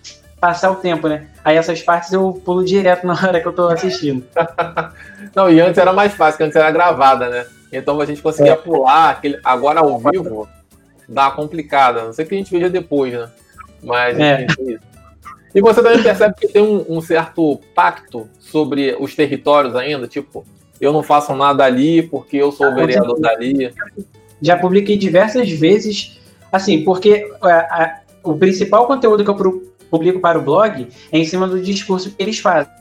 passar o tempo, né? Aí essas partes eu pulo direto na hora que eu tô assistindo. Não, e antes era mais fácil, porque antes era gravada, né? Então a gente conseguia é. pular, aquele, agora ao vivo dá complicada. Não sei o que a gente veja depois, né? Mas é. enfim, E você também percebe que tem um, um, certo pacto sobre os territórios ainda, tipo, eu não faço nada ali porque eu sou o vereador dali. Já publiquei diversas vezes, assim, porque a, é, a, o principal conteúdo que eu publico para o blog é em cima do discurso que eles fazem.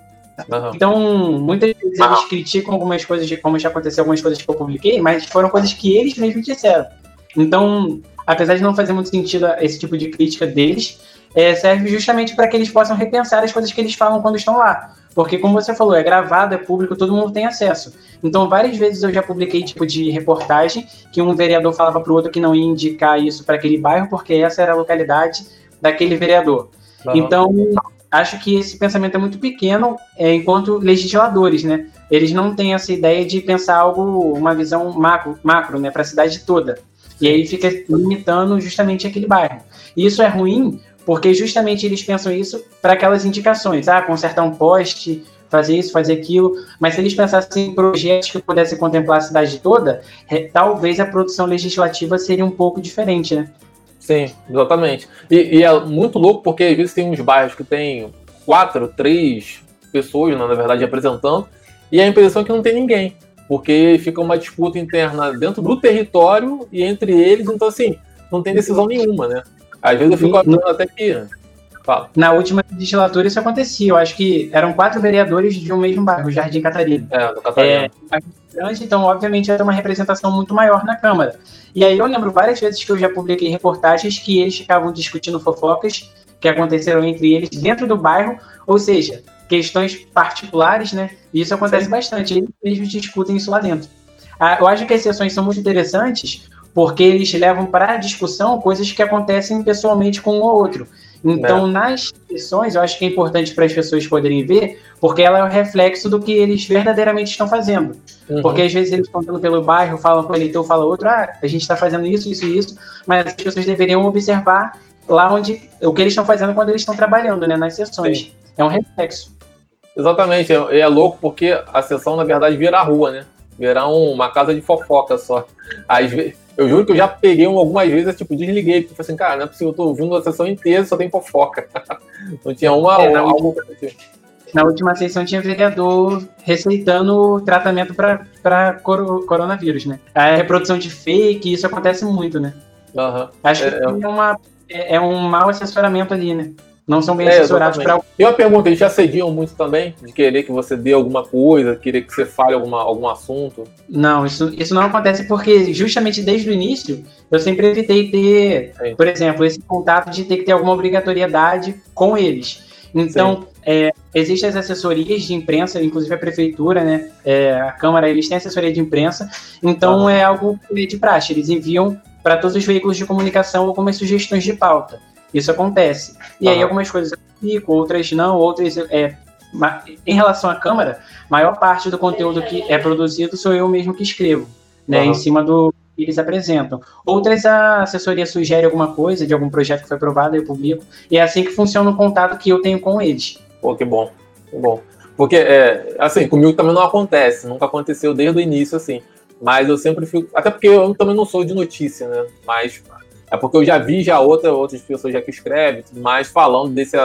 Uhum. Então, muitas vezes eles criticam algumas coisas, de como já aconteceu algumas coisas que eu publiquei, mas foram coisas que eles mesmos disseram. Então, apesar de não fazer muito sentido esse tipo de crítica deles, é, serve justamente para que eles possam repensar as coisas que eles falam quando estão lá. Porque, como você falou, é gravado, é público, todo mundo tem acesso. Então, várias vezes eu já publiquei tipo de reportagem que um vereador falava para o outro que não ia indicar isso para aquele bairro, porque essa era a localidade daquele vereador. Então, acho que esse pensamento é muito pequeno é, enquanto legisladores, né? Eles não têm essa ideia de pensar algo, uma visão macro, macro né, para a cidade toda. E aí fica limitando justamente aquele bairro. E isso é ruim porque justamente eles pensam isso para aquelas indicações, ah, consertar um poste, fazer isso, fazer aquilo. Mas se eles pensassem em projetos que pudessem contemplar a cidade toda, é, talvez a produção legislativa seria um pouco diferente, né? Sim, exatamente. E, e, é muito louco porque às vezes tem uns bairros que tem quatro, três pessoas, na verdade, representando, e a impressão é que não tem ninguém. Porque fica uma disputa interna dentro do território e entre eles, então assim, não tem decisão nenhuma, né? Às vezes eu fico até que. Fala. Na última legislatura isso acontecia. Eu acho que eram quatro vereadores de um mesmo bairro, Jardim Catarina. É, do Catarina. É, então, obviamente, era uma representação muito maior na Câmara. E aí eu lembro várias vezes que eu já publiquei reportagens que eles ficavam discutindo fofocas que aconteceram entre eles dentro do bairro, ou seja, questões particulares, né? E isso acontece Sim. bastante, eles discutem isso lá dentro. Ah, eu acho que as sessões são muito interessantes porque eles levam para a discussão coisas que acontecem pessoalmente com um ou outro. Então, é. nas sessões, eu acho que é importante para as pessoas poderem ver, porque ela é o reflexo do que eles verdadeiramente estão fazendo. Uhum. Porque às vezes eles estão andando pelo bairro, falam com o eleitor, fala outro, ah, a gente está fazendo isso, isso e isso, mas as pessoas deveriam observar lá onde o que eles estão fazendo quando eles estão trabalhando, né, nas sessões. Sim. É um reflexo. Exatamente, é, é louco porque a sessão, na verdade, vira a rua, né? Virar uma casa de fofoca só. Às vezes, eu juro que eu já peguei um, algumas vezes, tipo, desliguei, porque falei assim, cara, não é possível, eu tô ouvindo a sessão inteira só tem fofoca. não tinha uma é, algo Na última sessão tinha vereador receitando tratamento para coro, coronavírus, né? A reprodução de fake, isso acontece muito, né? Uhum. Acho que é, é, uma, é, é um mau assessoramento ali, né? Não são bem é, assessorados para. E uma pergunta, eles te assediam muito também? De querer que você dê alguma coisa, querer que você fale alguma, algum assunto? Não, isso, isso não acontece porque justamente desde o início eu sempre evitei ter, Sim. por exemplo, esse contato de ter que ter alguma obrigatoriedade com eles. Então, é, existem as assessorias de imprensa, inclusive a prefeitura, né, é, a Câmara, eles têm assessoria de imprensa, então é algo de praxe, eles enviam para todos os veículos de comunicação algumas sugestões de pauta. Isso acontece. E uhum. aí algumas coisas eu fico, outras não, outras. É, em relação à Câmara, maior parte do conteúdo que é produzido sou eu mesmo que escrevo, né? Uhum. Em cima do que eles apresentam. Outras a assessoria sugere alguma coisa de algum projeto que foi aprovado, eu publico. E é assim que funciona o contato que eu tenho com eles. Pô, que bom, que bom. Porque, é, assim, comigo também não acontece, nunca aconteceu desde o início, assim. Mas eu sempre fico. Até porque eu também não sou de notícia, né? Mas é porque eu já vi já outra, outras pessoas já que escrevem, mais falando desse,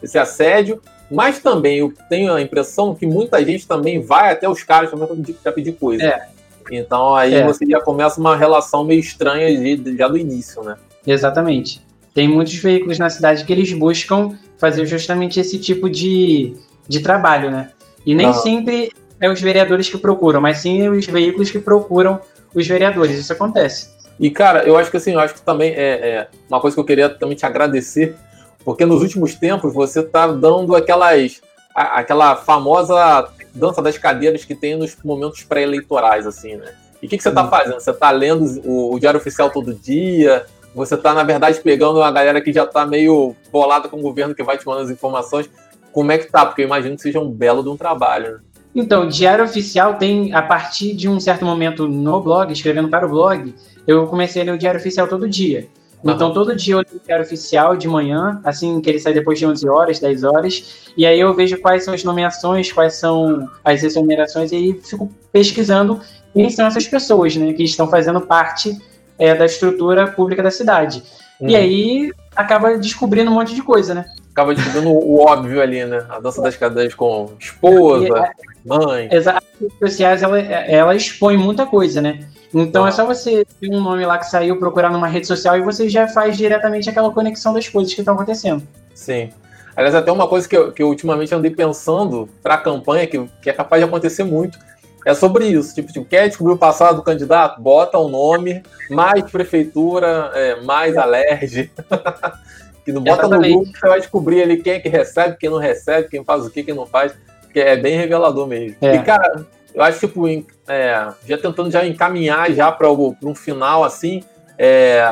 desse assédio, mas também eu tenho a impressão que muita gente também vai até os caras também para pedir coisa. É. Então aí é. você já começa uma relação meio estranha de, já do início, né? Exatamente. Tem muitos veículos na cidade que eles buscam fazer justamente esse tipo de, de trabalho, né? E nem sempre é os vereadores que procuram, mas sim os veículos que procuram os vereadores. Isso acontece. E, cara, eu acho que assim, eu acho que também é, é uma coisa que eu queria também te agradecer, porque nos últimos tempos você tá dando aquelas. A, aquela famosa dança das cadeiras que tem nos momentos pré-eleitorais, assim, né? E o que, que você tá fazendo? Você tá lendo o, o Diário Oficial todo dia? Você tá, na verdade, pegando uma galera que já tá meio bolada com o governo que vai te mandando as informações. Como é que tá? Porque eu imagino que seja um belo de um trabalho, né? Então, Diário Oficial tem, a partir de um certo momento no blog, escrevendo para o blog, eu comecei a ler o Diário Oficial todo dia. Então, todo dia eu leio o Diário Oficial de manhã, assim que ele sai depois de 11 horas, 10 horas, e aí eu vejo quais são as nomeações, quais são as exonerações, e aí fico pesquisando quem são essas pessoas, né, que estão fazendo parte é, da estrutura pública da cidade. Uhum. E aí acaba descobrindo um monte de coisa, né? Acaba descobrindo o óbvio ali, né? A dança das cadeiras com esposa, e, é, mãe. Exato. As redes sociais, ela, ela expõe muita coisa, né? Então é só você ter um nome lá que saiu, procurar numa rede social e você já faz diretamente aquela conexão das coisas que estão acontecendo. Sim. Aliás, até uma coisa que eu, que eu ultimamente andei pensando para a campanha, que, que é capaz de acontecer muito, é sobre isso. Tipo, tipo, quer descobrir o passado do candidato? Bota o um nome, mais prefeitura, é, mais alerge. que não bota Exatamente. no grupo, você vai descobrir ali quem é que recebe, quem não recebe, quem faz o que, quem não faz. Que é bem revelador mesmo. É. E, cara, eu acho, tipo, é, já tentando já encaminhar já para um final, assim, é,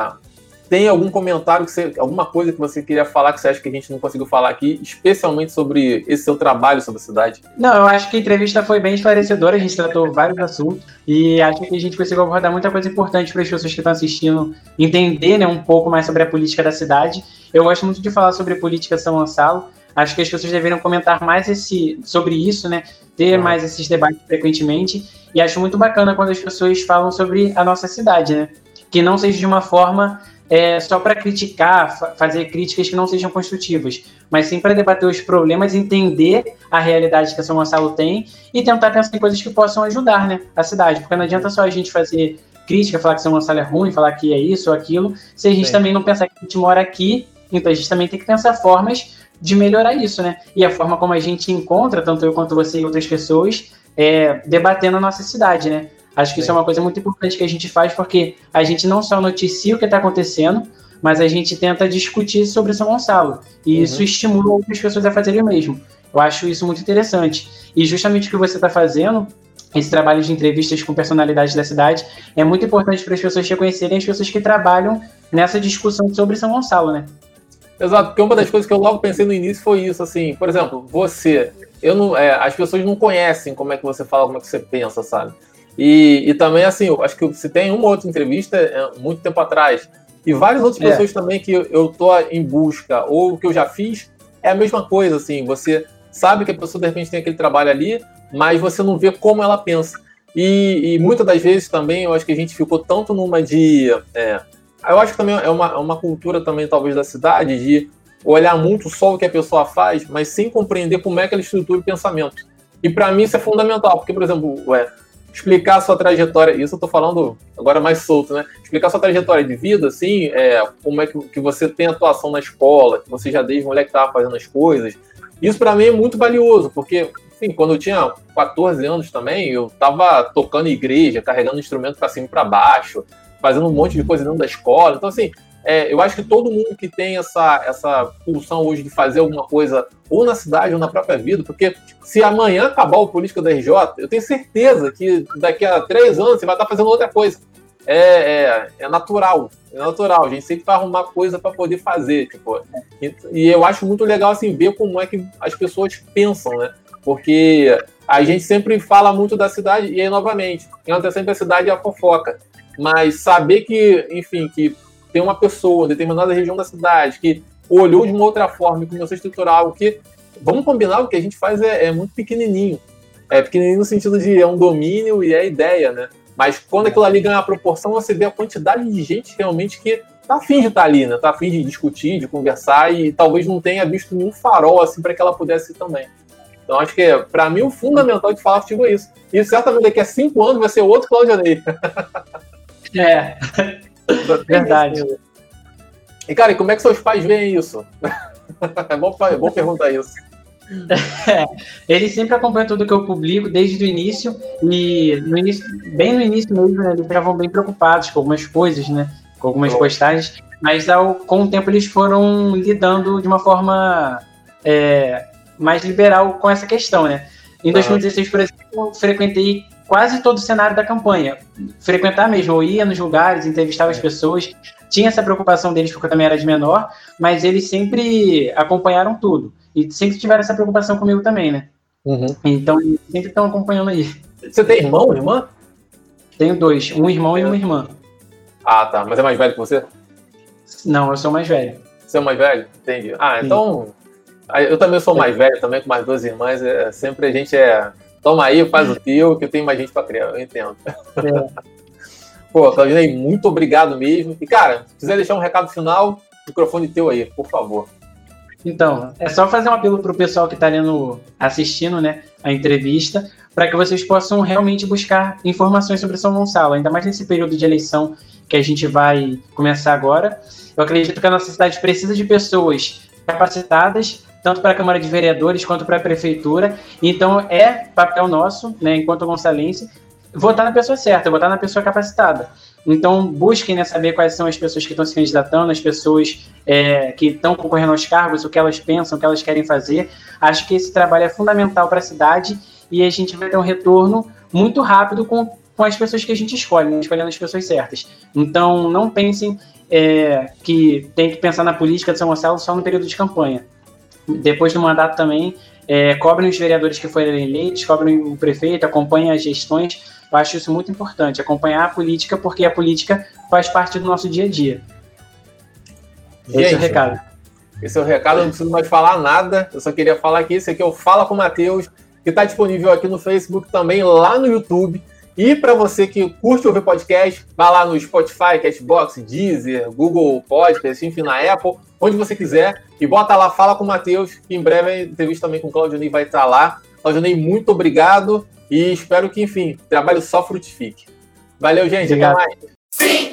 tem algum comentário, que você, alguma coisa que você queria falar que você acha que a gente não conseguiu falar aqui, especialmente sobre esse seu trabalho sobre a cidade? Não, eu acho que a entrevista foi bem esclarecedora, a gente tratou vários assuntos e acho que a gente conseguiu abordar muita coisa importante para as pessoas que estão assistindo entender né, um pouco mais sobre a política da cidade. Eu gosto muito de falar sobre política São Gonçalo, acho que as pessoas deveriam comentar mais esse, sobre isso, né? ter uhum. mais esses debates frequentemente. E acho muito bacana quando as pessoas falam sobre a nossa cidade, né? Que não seja de uma forma é, só para criticar, fa fazer críticas que não sejam construtivas, mas sim para debater os problemas, entender a realidade que a São Gonçalo tem e tentar pensar em coisas que possam ajudar né, a cidade. Porque não adianta só a gente fazer crítica, falar que São Gonçalo é ruim, falar que é isso ou aquilo, se a gente sim. também não pensar que a gente mora aqui, então a gente também tem que pensar formas de melhorar isso, né? E a forma como a gente encontra, tanto eu quanto você e outras pessoas, é, debatendo a nossa cidade, né? Acho que isso é uma coisa muito importante que a gente faz, porque a gente não só noticia o que está acontecendo, mas a gente tenta discutir sobre São Gonçalo. E uhum. isso estimula outras pessoas a fazerem o mesmo. Eu acho isso muito interessante. E justamente o que você está fazendo, esse trabalho de entrevistas com personalidades da cidade, é muito importante para as pessoas reconhecerem as pessoas que trabalham nessa discussão sobre São Gonçalo, né? Exato, porque uma das coisas que eu logo pensei no início foi isso, assim, por exemplo, você, eu não, é, as pessoas não conhecem como é que você fala, como é que você pensa, sabe? E, e também, assim, eu acho que você tem uma outra entrevista é, muito tempo atrás, e várias outras é. pessoas também que eu tô em busca, ou que eu já fiz, é a mesma coisa, assim, você sabe que a pessoa de repente tem aquele trabalho ali, mas você não vê como ela pensa. E, e muitas das vezes também eu acho que a gente ficou tanto numa de. É, eu acho que também é uma, é uma cultura também, talvez, da cidade, de olhar muito só o que a pessoa faz, mas sem compreender como é que ela estrutura o pensamento. E para mim isso é fundamental, porque, por exemplo, ué, explicar sua trajetória, isso eu tô falando agora mais solto, né? Explicar sua trajetória de vida, assim, é, como é que, que você tem atuação na escola, que você já desde moleque estava fazendo as coisas. Isso para mim é muito valioso, porque, enfim, quando eu tinha 14 anos também, eu tava tocando igreja, carregando instrumento para cima e para baixo, fazendo um monte de coisa dentro da escola. Então, assim, é, eu acho que todo mundo que tem essa, essa pulsão hoje de fazer alguma coisa ou na cidade ou na própria vida, porque se amanhã acabar o político da RJ, eu tenho certeza que daqui a três anos você vai estar fazendo outra coisa. É, é, é natural, é natural. A gente sempre vai arrumar coisa para poder fazer, tipo. E, e, eu acho muito legal assim ver como é que as pessoas pensam, né? Porque a gente sempre fala muito da cidade e aí novamente, entra sempre a cidade e a fofoca. Mas saber que, enfim, que tem uma pessoa em determinada região da cidade que olhou de uma outra forma e começou a estruturar algo que, vamos combinar, o que a gente faz é, é muito pequenininho. É pequenininho no sentido de é um domínio e é ideia, né? Mas quando aquilo ali ganha a proporção, você vê a quantidade de gente realmente que tá afim de estar tá ali, né? Tá afim de discutir, de conversar e talvez não tenha visto nenhum farol assim para que ela pudesse ir também. Então acho que para mim o fundamental de falar contigo é isso. E certamente daqui a cinco anos vai ser outro Claudio Ney. É. Verdade. E, cara, e como é que seus pais veem isso? é, bom, é bom perguntar isso. É, eles sempre acompanham tudo que eu publico desde o início e no início, bem no início mesmo, né, eles estavam bem preocupados com algumas coisas, né, com algumas postagens, mas ao, com o tempo eles foram lidando de uma forma é, mais liberal com essa questão, né. Em 2016, por exemplo, eu frequentei quase todo o cenário da campanha. Frequentar mesmo, eu ia nos lugares, entrevistava as é. pessoas, tinha essa preocupação deles porque eu também era de menor, mas eles sempre acompanharam tudo. E sempre tiveram essa preocupação comigo também, né? Uhum. Então, sempre estão acompanhando aí. Você tem irmão, irmã? Tenho dois, um irmão é. e uma irmã. Ah, tá. Mas é mais velho que você? Não, eu sou mais velho. Você é mais velho? Entendi. Ah, então. Sim. Eu também sou mais velho, também com mais duas irmãs. É, sempre a gente é Toma aí, faz o teu, que eu tenho mais gente para criar, eu entendo. É. Pô, Claudinei, muito obrigado mesmo. E, cara, se quiser deixar um recado final, microfone teu aí, por favor. Então, é só fazer um apelo para o pessoal que está lendo, assistindo né, a entrevista, para que vocês possam realmente buscar informações sobre São Gonçalo, ainda mais nesse período de eleição que a gente vai começar agora. Eu acredito que a nossa cidade precisa de pessoas capacitadas tanto para a Câmara de Vereadores quanto para a Prefeitura. Então, é papel nosso, né, enquanto gonçalense, votar na pessoa certa, votar na pessoa capacitada. Então, busquem né, saber quais são as pessoas que estão se candidatando, as pessoas é, que estão concorrendo aos cargos, o que elas pensam, o que elas querem fazer. Acho que esse trabalho é fundamental para a cidade e a gente vai ter um retorno muito rápido com, com as pessoas que a gente escolhe, né, escolhendo as pessoas certas. Então, não pensem é, que tem que pensar na política de São Gonçalo só no período de campanha depois do mandato também, é, cobrem os vereadores que foram eleitos, cobrem o prefeito, acompanhem as gestões. Eu acho isso muito importante, acompanhar a política, porque a política faz parte do nosso dia a dia. Gente, esse é o recado. Esse é o recado, eu não preciso mais falar nada, eu só queria falar que esse aqui é o Fala com o Matheus, que está disponível aqui no Facebook também, lá no YouTube. E para você que curte ouvir podcast, vá lá no Spotify, Castbox, Deezer, Google Podcast, enfim, na Apple, onde você quiser, e bota lá, fala com o Matheus, que em breve a entrevista também com o Claudio Ney vai estar lá. Claudio Ney, muito obrigado e espero que, enfim, o trabalho só frutifique. Valeu, gente. Obrigado. Até mais. Sim.